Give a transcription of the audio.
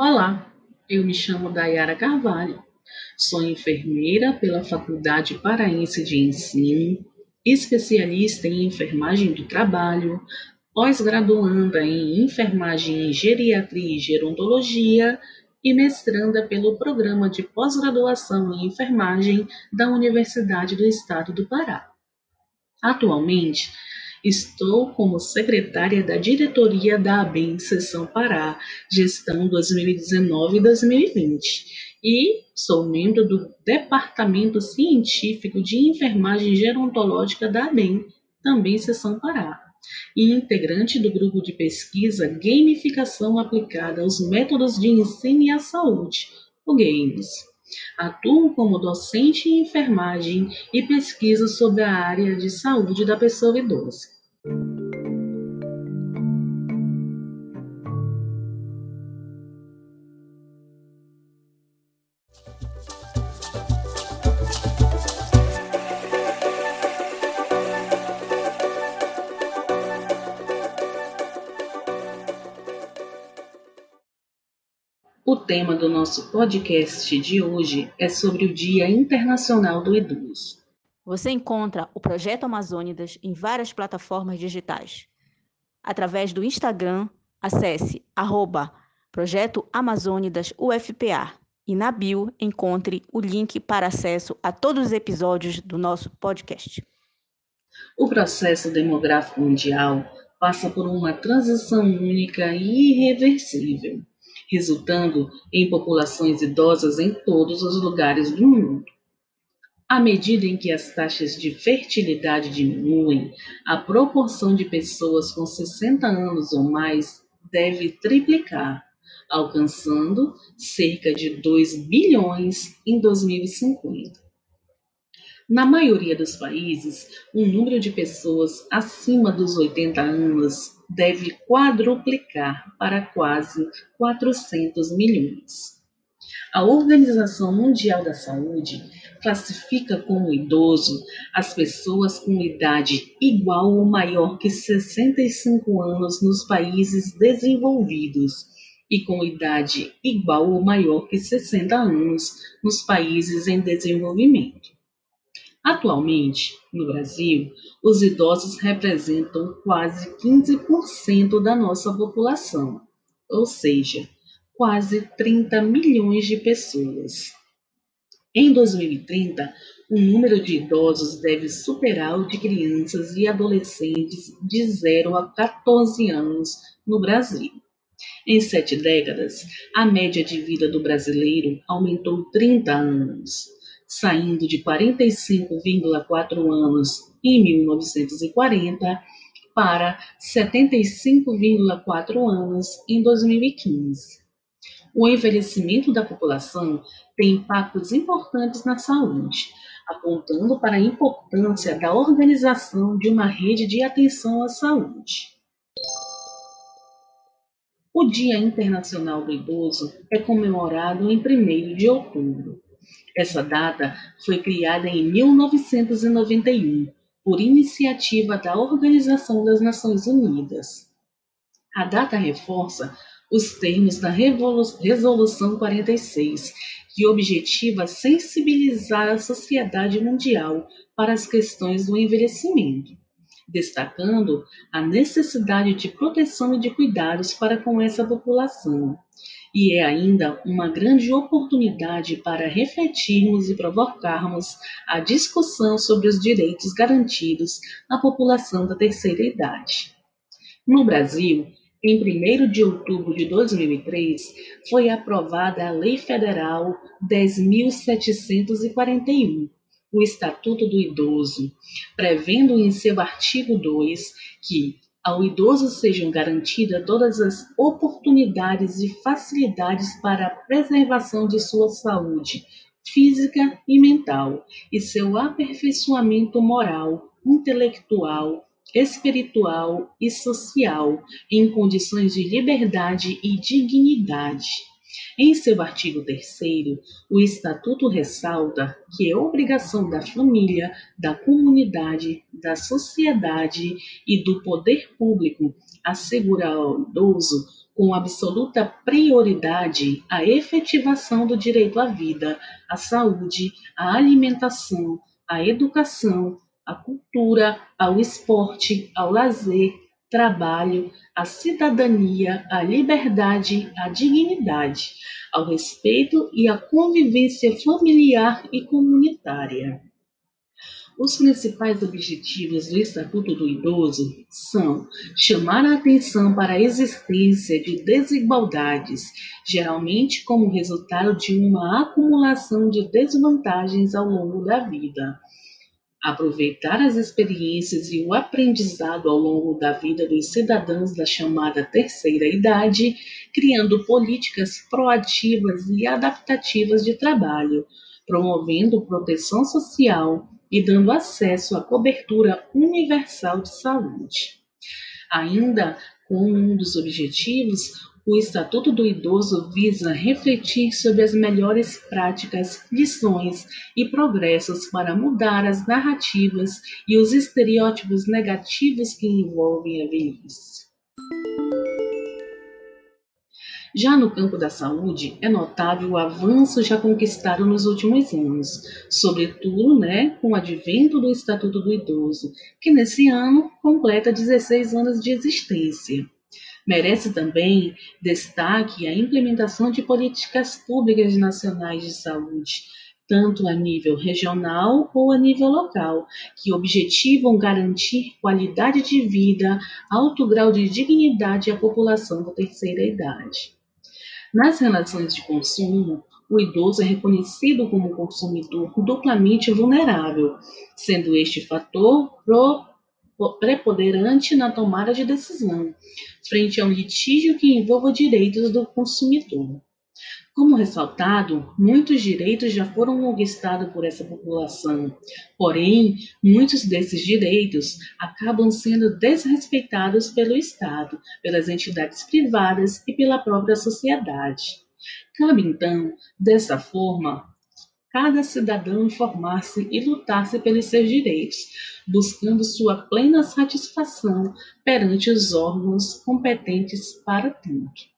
Olá, eu me chamo Dayara Carvalho, sou enfermeira pela Faculdade Paraense de Ensino, especialista em enfermagem do trabalho, pós-graduanda em enfermagem em geriatria e gerontologia e mestranda pelo programa de pós-graduação em enfermagem da Universidade do Estado do Pará. Atualmente, Estou como secretária da diretoria da ABEM Seção Pará, gestão 2019-2020, e sou membro do Departamento Científico de Enfermagem Gerontológica da ABEM, também Seção Pará, e integrante do grupo de pesquisa Gamificação aplicada aos métodos de ensino e à saúde, o GAMES. Atuo como docente em enfermagem e pesquiso sobre a área de saúde da pessoa idosa. O tema do nosso podcast de hoje é sobre o Dia Internacional do Idoso. Você encontra o Projeto Amazônidas em várias plataformas digitais. Através do Instagram, acesse arroba Projeto Amazônidas UFPA e na bio encontre o link para acesso a todos os episódios do nosso podcast. O processo demográfico mundial passa por uma transição única e irreversível resultando em populações idosas em todos os lugares do mundo. À medida em que as taxas de fertilidade diminuem, a proporção de pessoas com 60 anos ou mais deve triplicar, alcançando cerca de 2 bilhões em 2050. Na maioria dos países, o número de pessoas acima dos 80 anos deve quadruplicar para quase 400 milhões. A Organização Mundial da Saúde classifica como idoso as pessoas com idade igual ou maior que 65 anos nos países desenvolvidos e com idade igual ou maior que 60 anos nos países em desenvolvimento. Atualmente, no Brasil, os idosos representam quase 15% da nossa população, ou seja, quase 30 milhões de pessoas. Em 2030, o número de idosos deve superar o de crianças e adolescentes de 0 a 14 anos no Brasil. Em sete décadas, a média de vida do brasileiro aumentou 30 anos saindo de 45,4 anos em 1940 para 75,4 anos em 2015. O envelhecimento da população tem impactos importantes na saúde, apontando para a importância da organização de uma rede de atenção à saúde. O Dia Internacional do Idoso é comemorado em 1 de outubro. Essa data foi criada em 1991 por iniciativa da Organização das Nações Unidas. A data reforça os termos da Resolução 46, que objetiva sensibilizar a sociedade mundial para as questões do envelhecimento, destacando a necessidade de proteção e de cuidados para com essa população e é ainda uma grande oportunidade para refletirmos e provocarmos a discussão sobre os direitos garantidos à população da terceira idade. No Brasil, em 1 de outubro de 2003, foi aprovada a Lei Federal 10.741, o Estatuto do Idoso, prevendo em seu artigo 2 que ao idoso sejam garantidas todas as oportunidades e facilidades para a preservação de sua saúde física e mental e seu aperfeiçoamento moral, intelectual, espiritual e social em condições de liberdade e dignidade. Em seu artigo 3, o Estatuto ressalta que é obrigação da família, da comunidade, da sociedade e do poder público assegurar ao idoso com absoluta prioridade a efetivação do direito à vida, à saúde, à alimentação, à educação, à cultura, ao esporte, ao lazer, trabalho, à cidadania, à liberdade, à dignidade, ao respeito e à convivência familiar e comunitária. Os principais objetivos do Estatuto do Idoso são chamar a atenção para a existência de desigualdades, geralmente como resultado de uma acumulação de desvantagens ao longo da vida. Aproveitar as experiências e o aprendizado ao longo da vida dos cidadãos da chamada terceira idade, criando políticas proativas e adaptativas de trabalho, promovendo proteção social e dando acesso à cobertura universal de saúde. Ainda como um dos objetivos, o Estatuto do Idoso visa refletir sobre as melhores práticas, lições e progressos para mudar as narrativas e os estereótipos negativos que envolvem a velhice. Já no campo da saúde, é notável o avanço já conquistado nos últimos anos, sobretudo né, com o advento do Estatuto do Idoso, que nesse ano completa 16 anos de existência. Merece também destaque a implementação de políticas públicas nacionais de saúde, tanto a nível regional ou a nível local, que objetivam garantir qualidade de vida, alto grau de dignidade à população da terceira idade. Nas relações de consumo, o idoso é reconhecido como consumidor duplamente vulnerável, sendo este fator preponderante na tomada de decisão, frente a um litígio que envolva direitos do consumidor. Como ressaltado, muitos direitos já foram conquistados por essa população, porém, muitos desses direitos acabam sendo desrespeitados pelo Estado, pelas entidades privadas e pela própria sociedade. Cabe então, dessa forma, cada cidadão informar-se e lutar-se pelos seus direitos, buscando sua plena satisfação perante os órgãos competentes para tanto.